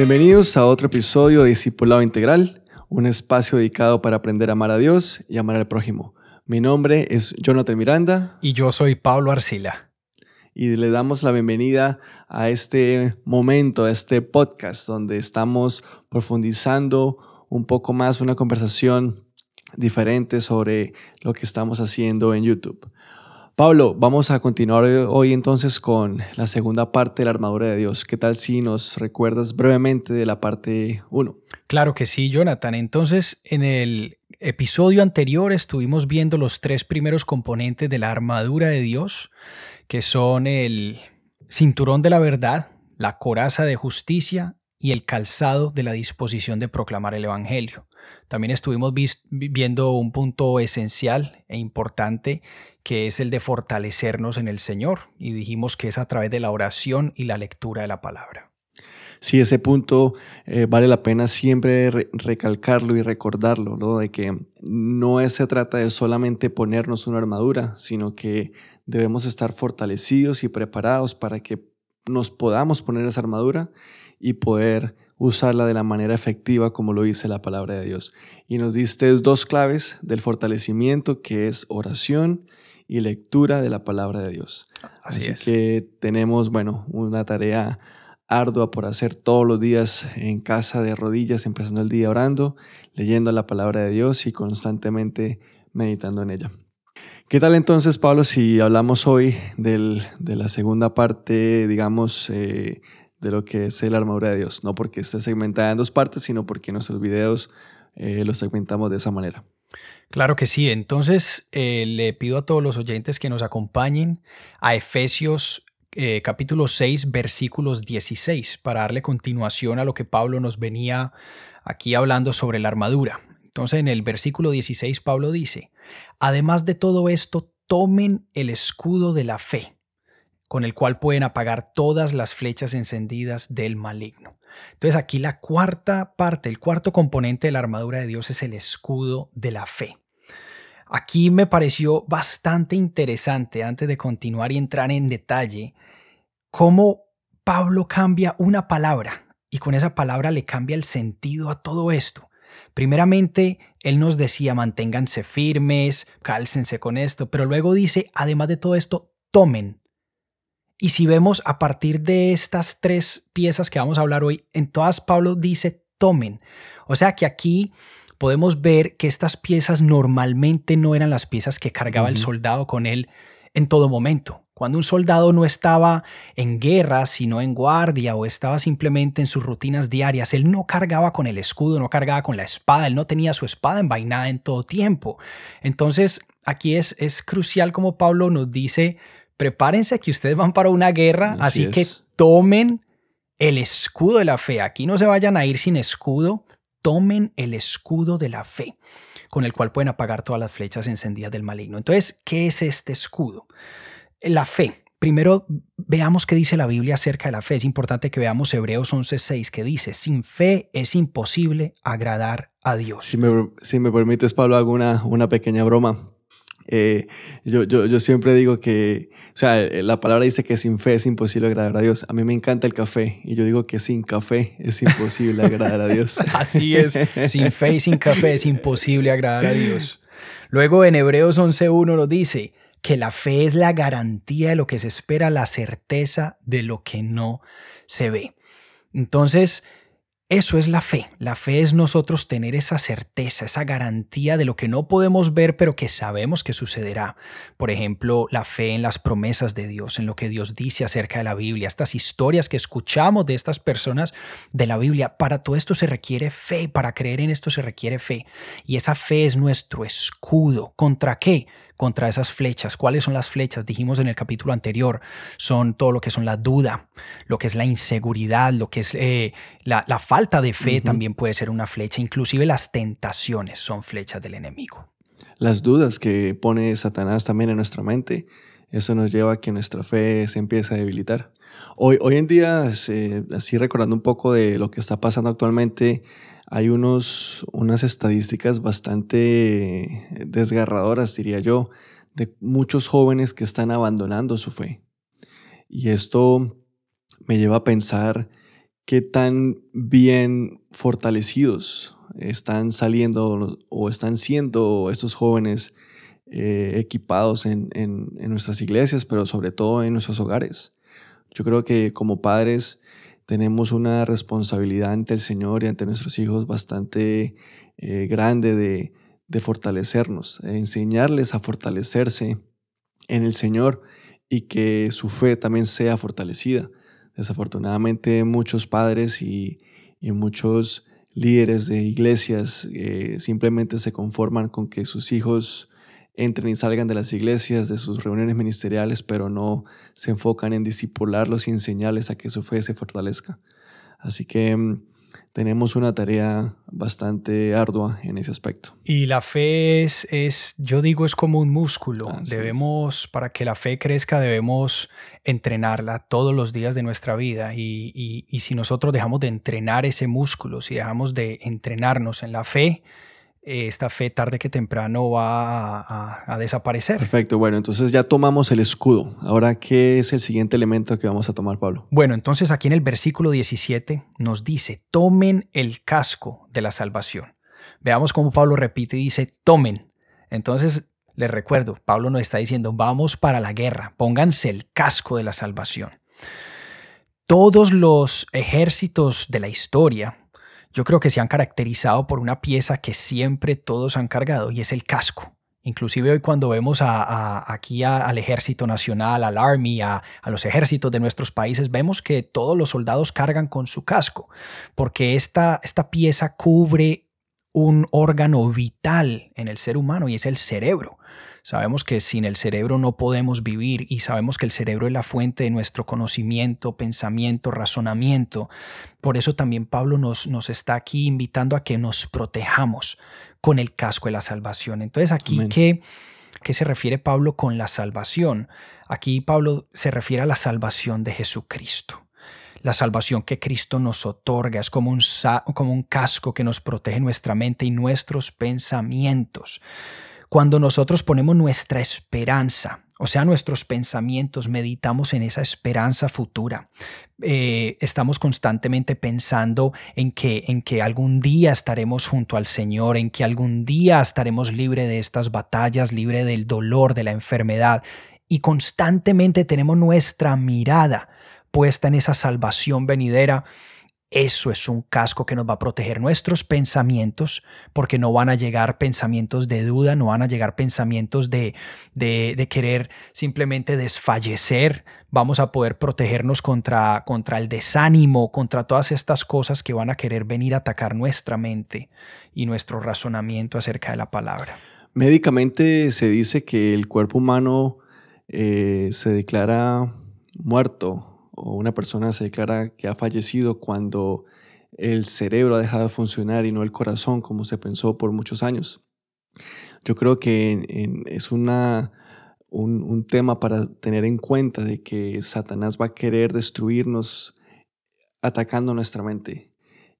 Bienvenidos a otro episodio de Discipulado Integral, un espacio dedicado para aprender a amar a Dios y amar al prójimo. Mi nombre es Jonathan Miranda. Y yo soy Pablo Arcila. Y le damos la bienvenida a este momento, a este podcast donde estamos profundizando un poco más una conversación diferente sobre lo que estamos haciendo en YouTube. Pablo, vamos a continuar hoy entonces con la segunda parte de la armadura de Dios. ¿Qué tal si nos recuerdas brevemente de la parte 1? Claro que sí, Jonathan. Entonces, en el episodio anterior estuvimos viendo los tres primeros componentes de la armadura de Dios, que son el cinturón de la verdad, la coraza de justicia y el calzado de la disposición de proclamar el Evangelio. También estuvimos viendo un punto esencial e importante que es el de fortalecernos en el Señor y dijimos que es a través de la oración y la lectura de la palabra. Sí, ese punto eh, vale la pena siempre recalcarlo y recordarlo, ¿no? de que no se trata de solamente ponernos una armadura, sino que debemos estar fortalecidos y preparados para que nos podamos poner esa armadura y poder usarla de la manera efectiva como lo dice la palabra de Dios. Y nos diste dos claves del fortalecimiento que es oración y lectura de la palabra de Dios. Así, que tenemos, bueno, una tarea ardua por hacer todos los días en casa de rodillas, empezando el día orando, leyendo la palabra de Dios y constantemente meditando en ella. ¿Qué tal entonces, Pablo, si hablamos hoy del, de la segunda parte, digamos, eh, de lo que es la armadura de Dios. No porque esté segmentada en dos partes, sino porque nuestros videos eh, los segmentamos de esa manera. Claro que sí. Entonces eh, le pido a todos los oyentes que nos acompañen a Efesios eh, capítulo 6 versículos 16 para darle continuación a lo que Pablo nos venía aquí hablando sobre la armadura. Entonces en el versículo 16 Pablo dice, además de todo esto, tomen el escudo de la fe con el cual pueden apagar todas las flechas encendidas del maligno. Entonces aquí la cuarta parte, el cuarto componente de la armadura de Dios es el escudo de la fe. Aquí me pareció bastante interesante, antes de continuar y entrar en detalle, cómo Pablo cambia una palabra y con esa palabra le cambia el sentido a todo esto. Primeramente, él nos decía manténganse firmes, cálcense con esto, pero luego dice, además de todo esto, tomen y si vemos a partir de estas tres piezas que vamos a hablar hoy, en todas Pablo dice tomen. O sea que aquí podemos ver que estas piezas normalmente no eran las piezas que cargaba el soldado con él en todo momento. Cuando un soldado no estaba en guerra, sino en guardia o estaba simplemente en sus rutinas diarias, él no cargaba con el escudo, no cargaba con la espada, él no tenía su espada envainada en todo tiempo. Entonces, aquí es, es crucial como Pablo nos dice, prepárense que ustedes van para una guerra, así, que tomen el escudo de la fe. Aquí no se vayan a ir sin escudo, tomen el escudo de la fe, con el cual pueden apagar todas las flechas encendidas del maligno. Entonces, ¿qué es este escudo? La fe. Primero, veamos qué dice la Biblia acerca de la fe. Es importante que veamos Hebreos 11:6, que dice, sin fe es imposible agradar a Dios. Si me, si me permites, Pablo, hago una, una pequeña broma. Eh, yo, yo, yo, siempre digo que, o sea, la palabra dice que sin fe es imposible agradar a Dios. A mí me encanta el café y yo digo que sin café es imposible agradar a Dios. Así es, sin fe y sin café es imposible agradar a Dios. Luego en Hebreos 11.1 nos dice que la fe es la garantía de lo que se espera, la certeza de lo que no se ve. Entonces, eso es la fe. La fe es nosotros tener esa certeza, esa garantía de lo que no podemos ver, pero que sabemos que sucederá. Por ejemplo, la fe en las promesas de Dios, en lo que Dios dice acerca de la Biblia, estas historias que escuchamos de estas personas de la Biblia. Para todo esto se requiere fe, para creer en esto se requiere fe. Y esa fe es nuestro escudo. ¿Contra qué? Contra esas flechas. ¿Cuáles son las flechas? Dijimos en el capítulo anterior, son todo lo que son la duda, lo que es la inseguridad, lo que es eh, la, falta de fe también puede ser una flecha, inclusive las tentaciones son flechas del enemigo. Las dudas que pone Satanás también en nuestra mente, eso nos lleva a que nuestra fe se empiece a debilitar. Hoy, hoy en día, así recordando un poco de lo que está pasando actualmente, hay unos, unas estadísticas bastante desgarradoras, diría yo, de muchos jóvenes que están abandonando su fe. Y esto me lleva a pensar qué tan bien fortalecidos están saliendo o están siendo estos jóvenes eh, equipados en, nuestras iglesias, pero sobre todo en nuestros hogares. Yo creo que como padres tenemos una responsabilidad ante el Señor y ante nuestros hijos bastante eh, grande de, fortalecernos, de enseñarles a fortalecerse en el Señor y que su fe también sea fortalecida. Desafortunadamente muchos padres y, muchos líderes de iglesias eh, simplemente se conforman con que sus hijos entren y salgan de las iglesias, de sus reuniones ministeriales, pero no se enfocan en disipularlos y enseñarles a que su fe se fortalezca. Así que mm, tenemos una tarea bastante ardua en ese aspecto. Y la fe es, es yo digo, es como un músculo. debemos, para que la fe crezca, debemos entrenarla todos los días de nuestra vida. Y, y, y si nosotros dejamos de entrenar ese músculo, si dejamos de entrenarnos en la fe, esta fe tarde que temprano va a, desaparecer. Perfecto, bueno, entonces ya tomamos el escudo. Ahora, ¿qué es el siguiente elemento que vamos a tomar, Pablo? Bueno, entonces aquí en el versículo 17 nos dice, tomen el casco de la salvación. Veamos cómo Pablo repite y dice, tomen. Entonces, les recuerdo, Pablo nos está diciendo, vamos para la guerra, pónganse el casco de la salvación. Todos los ejércitos de la historia yo creo que se han caracterizado por una pieza que siempre todos han cargado y es el casco. Inclusive hoy cuando vemos a, aquí al ejército nacional, al army, a, los ejércitos de nuestros países, vemos que todos los soldados cargan con su casco, porque esta, esta pieza cubre un órgano vital en el ser humano y es el cerebro. Sabemos que sin el cerebro no podemos vivir y sabemos que el cerebro es la fuente de nuestro conocimiento, pensamiento, razonamiento. Por eso también Pablo nos, nos está aquí invitando a que nos protejamos con el casco de la salvación. Entonces aquí, ¿qué, ¿qué se refiere Pablo con la salvación? Aquí Pablo se refiere a la salvación de Jesucristo. La salvación que Cristo nos otorga es como un, como un casco que nos protege nuestra mente y nuestros pensamientos. Cuando nosotros ponemos nuestra esperanza, o sea, nuestros pensamientos, meditamos en esa esperanza futura. Eh, estamos constantemente pensando en que, en que algún día estaremos junto al Señor, en que algún día estaremos libre de estas batallas, libre del dolor, de la enfermedad. Y constantemente tenemos nuestra mirada puesta en esa salvación venidera eso es un casco que nos va a proteger nuestros pensamientos, porque no van a llegar pensamientos de duda, no van a llegar pensamientos de, de, querer simplemente desfallecer. Vamos a poder protegernos contra, contra el desánimo, contra todas estas cosas que van a querer venir a atacar nuestra mente y nuestro razonamiento acerca de la palabra. Médicamente se dice que el cuerpo humano eh, se declara muerto o una persona se declara que ha fallecido cuando el cerebro ha dejado de funcionar y no el corazón como se pensó por muchos años. Yo creo que es una, un, tema para tener en cuenta de que Satanás va a querer destruirnos atacando nuestra mente.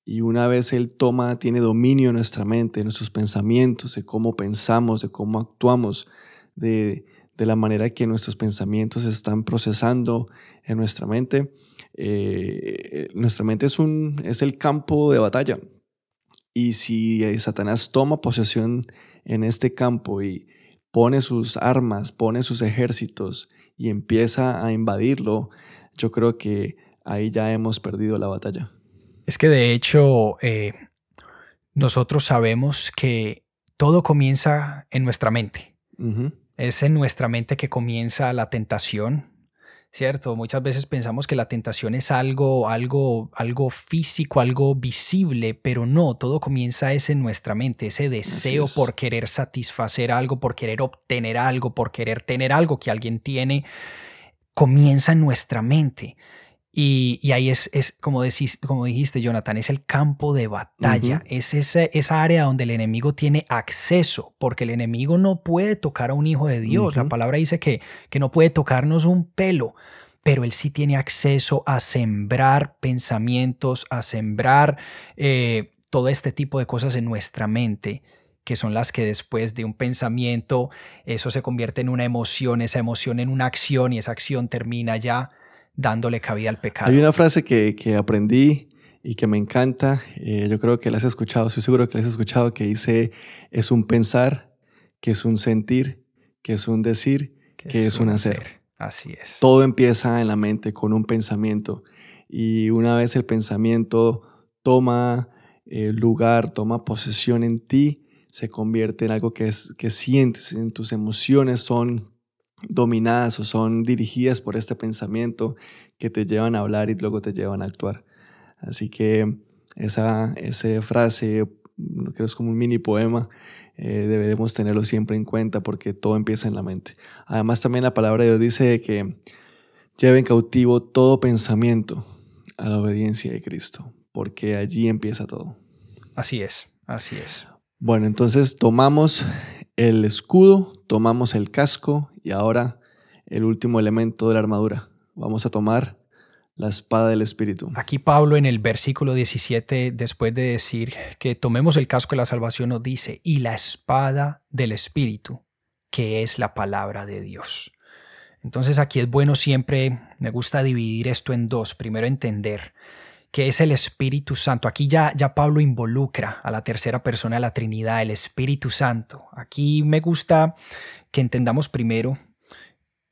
Y una vez Él toma, tiene dominio en nuestra mente, de nuestros pensamientos, de cómo pensamos, de cómo actuamos, de, de la manera que nuestros pensamientos se están procesando en nuestra mente. Eh, nuestra mente es, un, es el campo de batalla. Y si Satanás toma posesión en este campo y pone sus armas, pone sus ejércitos y empieza a invadirlo, yo creo que ahí ya hemos perdido la batalla. Es que de hecho eh, nosotros sabemos que todo comienza en nuestra mente. Es en nuestra mente que comienza la tentación, ¿cierto? Muchas veces pensamos que la tentación es algo, algo, algo físico, algo visible, pero no, todo comienza es en nuestra mente, ese deseo por querer satisfacer algo, por querer obtener algo, por querer tener algo que alguien tiene, comienza en nuestra mente. Y, ahí es, es como, decís, como dijiste, Jonathan, es el campo de batalla, es esa área donde el enemigo tiene acceso, porque el enemigo no puede tocar a un hijo de Dios. La palabra dice que, que no puede tocarnos un pelo, pero él sí tiene acceso a sembrar pensamientos, a sembrar eh, todo este tipo de cosas en nuestra mente que son las que después de un pensamiento, eso se convierte en una emoción, esa emoción en una acción y esa acción termina ya dándole cabida al pecado. Hay una frase que, aprendí y que me encanta. Eh, yo creo que la has escuchado, estoy seguro que la has escuchado, que dice, es un pensar, que es un sentir, que es un decir, que, es, un hacer. Así es. Todo empieza en la mente con un pensamiento y una vez el pensamiento toma eh, lugar, toma posesión en ti, se convierte en algo que, es, que sientes, en tus emociones son dominadas o son dirigidas por este pensamiento que te llevan a hablar y luego te llevan a actuar. Así que esa, esa frase, que es como un mini poema, eh, debemos tenerlo siempre en cuenta porque todo empieza en la mente. Además también la palabra de Dios dice que lleven cautivo todo pensamiento a la obediencia de Cristo, porque allí empieza todo. Así es, así es. Bueno, entonces tomamos el escudo, tomamos el casco y ahora el último elemento de la armadura. Vamos a tomar la espada del Espíritu. Aquí Pablo en el versículo 17, después de decir que tomemos el casco de la salvación, nos dice, y la espada del Espíritu, que es la palabra de Dios. Entonces aquí es bueno siempre, me gusta dividir esto en dos. Primero entender que es el Espíritu Santo. Aquí ya, ya Pablo involucra a la tercera persona de la Trinidad, el Espíritu Santo. Aquí me gusta que entendamos primero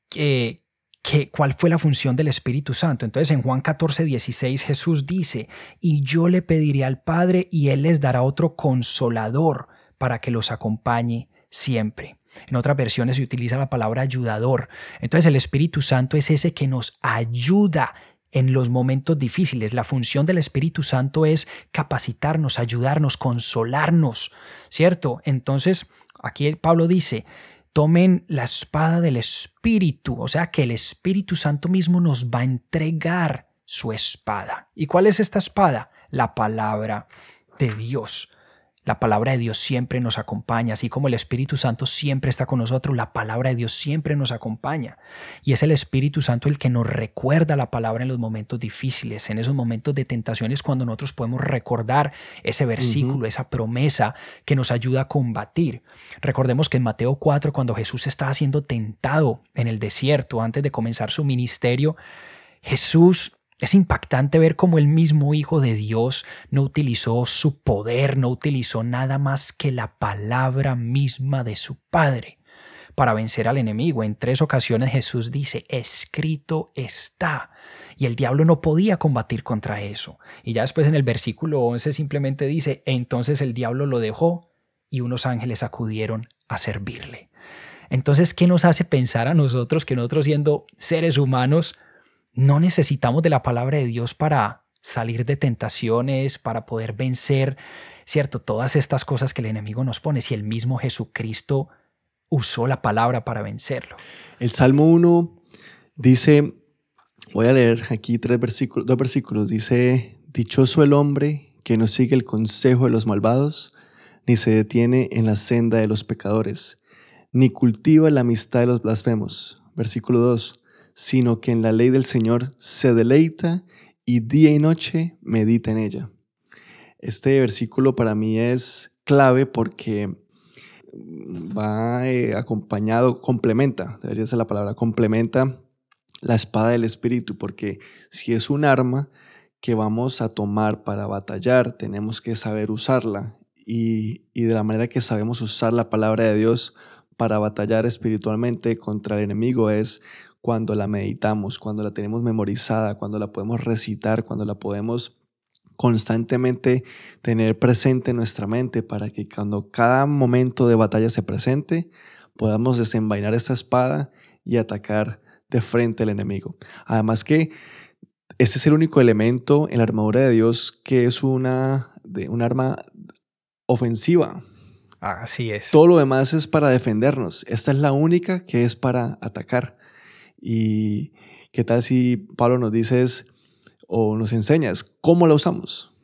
que, que, cuál fue la función del Espíritu Santo. Entonces en Juan 14, 16 Jesús dice, y yo le pediré al Padre y Él les dará otro consolador para que los acompañe siempre. En otras versiones se utiliza la palabra ayudador. Entonces el Espíritu Santo es ese que nos ayuda en los momentos difíciles. La función del Espíritu Santo es capacitarnos, ayudarnos, consolarnos, ¿cierto? Entonces, aquí Pablo dice, tomen la espada del Espíritu, o sea que el Espíritu Santo mismo nos va a entregar su espada. ¿Y cuál es esta espada? La palabra de Dios. La palabra de Dios siempre nos acompaña, así como el Espíritu Santo siempre está con nosotros, la palabra de Dios siempre nos acompaña. Y es el Espíritu Santo el que nos recuerda la palabra en los momentos difíciles, en esos momentos de tentaciones cuando nosotros podemos recordar ese versículo, esa promesa que nos ayuda a combatir. Recordemos que en Mateo 4, cuando Jesús estaba siendo tentado en el desierto antes de comenzar su ministerio, Jesús es impactante ver cómo el mismo Hijo de Dios no utilizó su poder, no utilizó nada más que la palabra misma de su Padre para vencer al enemigo. En tres ocasiones Jesús dice, escrito está. Y el diablo no podía combatir contra eso. Y ya después en el versículo 11 simplemente dice, entonces el diablo lo dejó y unos ángeles acudieron a servirle. Entonces, ¿qué nos hace pensar a nosotros que nosotros siendo seres humanos, no necesitamos de la palabra de Dios para salir de tentaciones, para poder vencer, ¿cierto? Todas estas cosas que el enemigo nos pone, si el mismo Jesucristo usó la palabra para vencerlo. El Salmo 1 dice, voy a leer aquí tres versículos, dos versículos, dice, dichoso el hombre que no sigue el consejo de los malvados, ni se detiene en la senda de los pecadores, ni cultiva la amistad de los blasfemos. Versículo 2 sino que en la ley del Señor se deleita y día y noche medita en ella. Este versículo para mí es clave porque va eh, acompañado, complementa, debería ser la palabra, complementa la espada del Espíritu, porque si es un arma que vamos a tomar para batallar, tenemos que saber usarla. Y, y de la manera que sabemos usar la palabra de Dios para batallar espiritualmente contra el enemigo es cuando la meditamos, cuando la tenemos memorizada, cuando la podemos recitar, cuando la podemos constantemente tener presente en nuestra mente para que cuando cada momento de batalla se presente, podamos desenvainar esta espada y atacar de frente al enemigo. Además que ese es el único elemento en la armadura de Dios que es una, de, un arma ofensiva. Así es. Todo lo demás es para defendernos. Esta es la única que es para atacar. ¿Y qué tal si Pablo nos dices o nos enseñas cómo la usamos?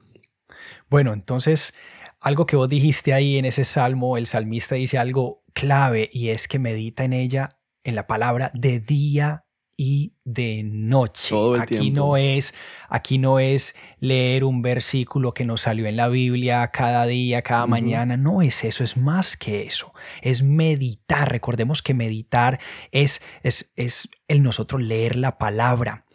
Bueno, entonces, algo que vos dijiste ahí en ese salmo, el salmista dice algo clave y es que medita en ella, en la palabra, de día y de noche. aquí no es, aquí no es leer un versículo que nos salió en la Biblia cada día, cada mañana. No es eso, es más que eso. Es meditar. Recordemos que meditar es, es, es el nosotros leer la palabra,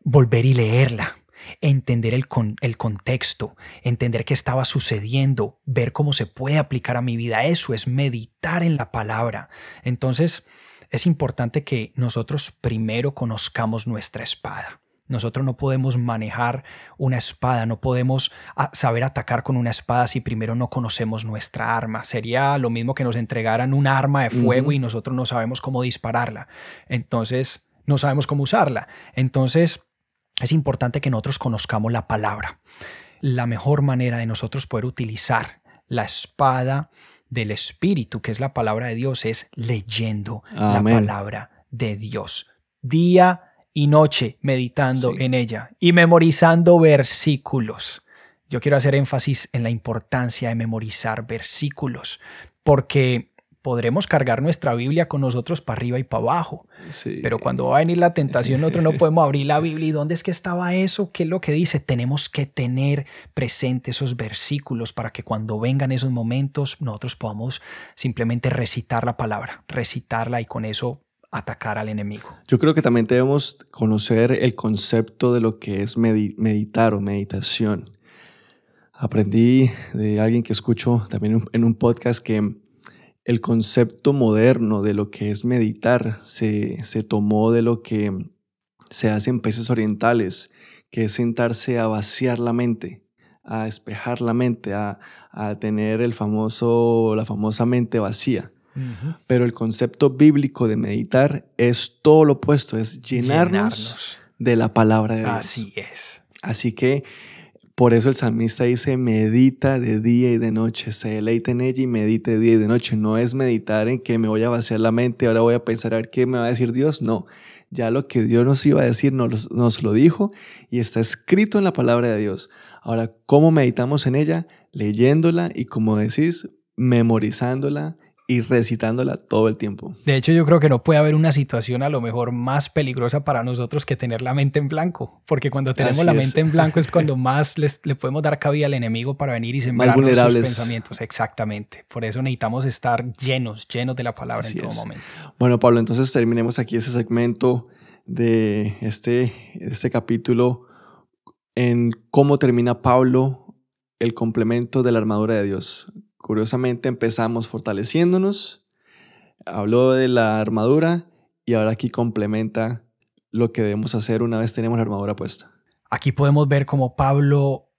volver y leerla. entender el, el contexto, entender qué estaba sucediendo, ver cómo se puede aplicar a mi vida. Eso es meditar en la palabra. Entonces, es importante que nosotros primero conozcamos nuestra espada. Nosotros no podemos manejar una espada, no podemos ah, saber atacar con una espada si primero no conocemos nuestra arma. Sería lo mismo que nos entregaran un arma de fuego y nosotros no sabemos cómo dispararla. Entonces, no sabemos cómo usarla. Entonces, es importante que nosotros conozcamos la palabra. La mejor manera de nosotros poder utilizar la espada del Espíritu, que es la palabra de Dios, es leyendo la palabra de Dios. Día y noche meditando en ella y memorizando versículos. Yo quiero hacer énfasis en la importancia de memorizar versículos, porque podremos cargar nuestra Biblia con nosotros para arriba y para abajo. Pero cuando va a venir la tentación, nosotros no podemos abrir la Biblia. ¿Y dónde es que estaba eso? ¿Qué es lo que dice? Tenemos que tener presentes esos versículos para que cuando vengan esos momentos, nosotros podamos simplemente recitar la palabra, recitarla y con eso atacar al enemigo. Yo creo que también debemos conocer el concepto de lo que es meditar o meditación. Aprendí de alguien que escucho también en un podcast que el concepto moderno de lo que es meditar se, se tomó de lo que se hace en países orientales, que es sentarse a vaciar la mente, a despejar la mente, a, a tener el famoso, la famosa mente vacía. Pero el concepto bíblico de meditar es todo lo opuesto, es llenarnos, de la palabra de Dios. Así es. Así que por eso el salmista dice, medita de día y de noche, se deleita en ella y medite de día y de noche. No es meditar en que me voy a vaciar la mente, ahora voy a pensar a ver qué me va a decir Dios. No, ya lo que Dios nos iba a decir nos, nos lo dijo y está escrito en la palabra de Dios. Ahora, ¿cómo meditamos en ella? Leyéndola y como decís, memorizándola y recitándola todo el tiempo. De hecho, yo creo que no puede haber una situación a lo mejor más peligrosa para nosotros que tener la mente en blanco, porque cuando tenemos la mente en blanco es cuando más le podemos dar cabida al enemigo para venir y sembrar sus pensamientos. Exactamente. Por eso necesitamos estar llenos, llenos de la palabra en todo momento. Bueno, Pablo, entonces terminemos aquí ese segmento de este, este capítulo en cómo termina Pablo el complemento de la armadura de Dios. Curiosamente empezamos fortaleciéndonos, habló de la armadura y ahora aquí complementa lo que debemos hacer una vez tenemos la armadura puesta. Aquí podemos ver cómo Pablo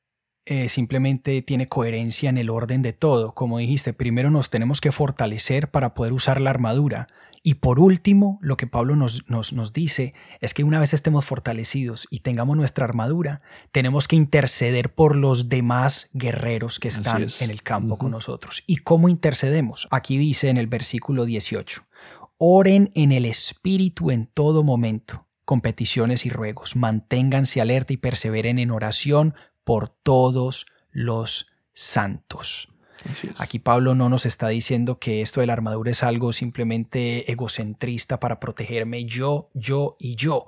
eh, simplemente tiene coherencia en el orden de todo. Como dijiste, primero nos tenemos que fortalecer para poder usar la armadura. Y por último, lo que Pablo nos, nos, dice es que una vez estemos fortalecidos y tengamos nuestra armadura, tenemos que interceder por los demás guerreros que están en el campo con nosotros. ¿Y cómo intercedemos? Aquí dice en el versículo 18, oren en el Espíritu en todo momento, con peticiones y ruegos, manténganse alerta y perseveren en oración por todos los santos. Aquí Pablo no nos está diciendo que esto de la armadura es algo simplemente egocentrista para protegerme yo, yo y yo.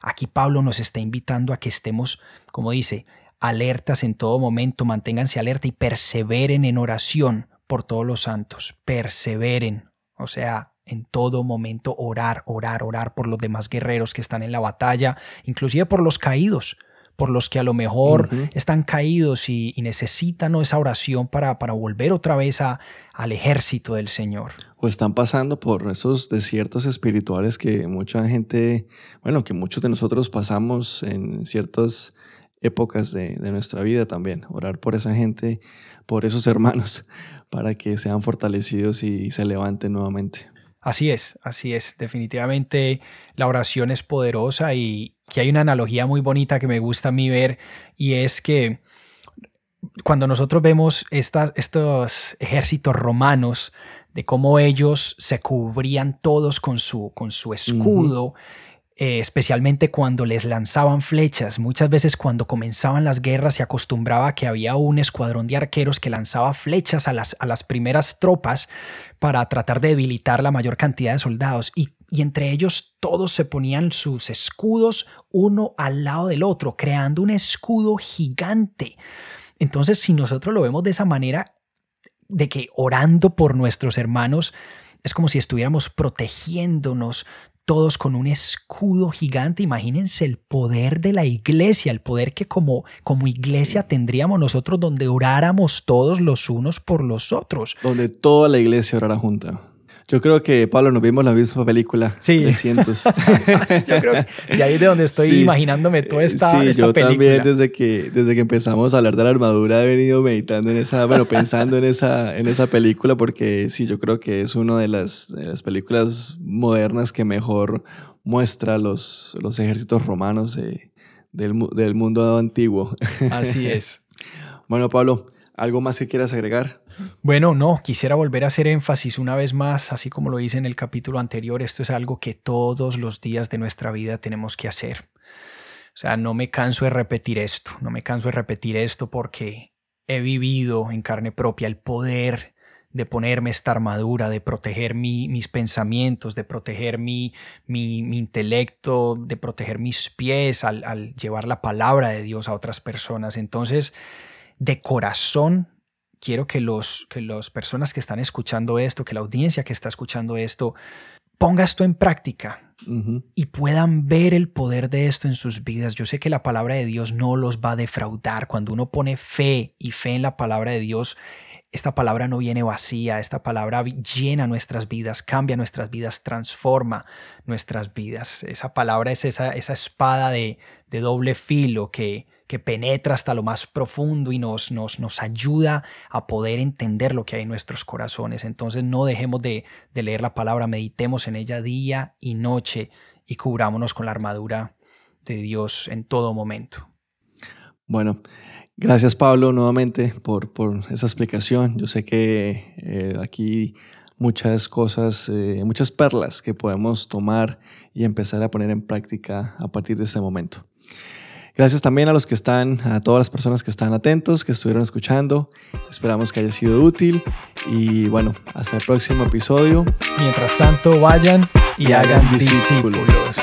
Aquí Pablo nos está invitando a que estemos, como dice, alertas en todo momento, manténganse alerta y perseveren en oración por todos los santos. Perseveren, o sea, en todo momento orar, orar, orar por los demás guerreros que están en la batalla, inclusive por los caídos por los que a lo mejor están caídos y, necesitan esa oración para, para volver otra vez a, al ejército del Señor. O están pasando por esos desiertos espirituales que mucha gente, bueno, que muchos de nosotros pasamos en ciertas épocas de, de nuestra vida también. Orar por esa gente, por esos hermanos, para que sean fortalecidos y se levanten nuevamente. Así es, así es. Definitivamente la oración es poderosa y que hay una analogía muy bonita que me gusta a mí ver y es que cuando nosotros vemos estos ejércitos romanos, de cómo ellos se cubrían todos con su, con su escudo, eh, especialmente cuando les lanzaban flechas. Muchas veces cuando comenzaban las guerras se acostumbraba que había un escuadrón de arqueros que lanzaba flechas a las, a las primeras tropas para tratar de debilitar la mayor cantidad de soldados. Y, y entre ellos todos se ponían sus escudos uno al lado del otro, creando un escudo gigante. Entonces, si nosotros lo vemos de esa manera, de que orando por nuestros hermanos, es como si estuviéramos protegiéndonos todos con un escudo gigante. Imagínense el poder de la iglesia, el poder que como, como iglesia tendríamos nosotros donde oráramos todos los unos por los otros. Donde toda la iglesia orara junta. Yo creo que, Pablo, nos vimos la misma película. Sí. 300. yo creo que de ahí es de donde estoy imaginándome toda esta, sí, esta yo película. también desde que, desde que empezamos a hablar de la armadura he venido meditando en esa, bueno, pensando en esa, en esa película porque sí, yo creo que es una de las, de las películas modernas que mejor muestra los, los ejércitos romanos de, del, del mundo antiguo. Así es. bueno, Pablo, ¿algo más que quieras agregar? Bueno, no, quisiera volver a hacer énfasis una vez más, así como lo hice en el capítulo anterior, esto es algo que todos los días de nuestra vida tenemos que hacer. O sea, no me canso de repetir esto, no me canso de repetir esto porque he vivido en carne propia el poder de ponerme esta armadura, de proteger mi, mis pensamientos, de proteger mi, mi, mi, intelecto, de proteger mis pies al, al llevar la palabra de Dios a otras personas. Entonces, de corazón quiero que los que las personas que están escuchando esto, que la audiencia que está escuchando esto, ponga esto en práctica uh -huh. y puedan ver el poder de esto en sus vidas. Yo sé que la palabra de Dios no los va a defraudar. Cuando uno pone fe y fe en la palabra de Dios, esta palabra no viene vacía, esta palabra llena nuestras vidas, cambia nuestras vidas, transforma nuestras vidas. Esa palabra es esa, esa espada de, de doble filo que, que penetra hasta lo más profundo y nos, nos, nos ayuda a poder entender lo que hay en nuestros corazones. Entonces no dejemos de, de leer la palabra, meditemos en ella día y noche y cubrámonos con la armadura de Dios en todo momento. Bueno, gracias Pablo nuevamente por, por esa explicación. Yo sé que eh, aquí muchas cosas, eh, muchas perlas que podemos tomar y empezar a poner en práctica a partir de este momento. Gracias también a los que están, a todas las personas que están atentos, que estuvieron escuchando. Esperamos que haya sido útil y bueno, hasta el próximo episodio. Mientras tanto, vayan y, y hagan, hagan discípulos. discípulos.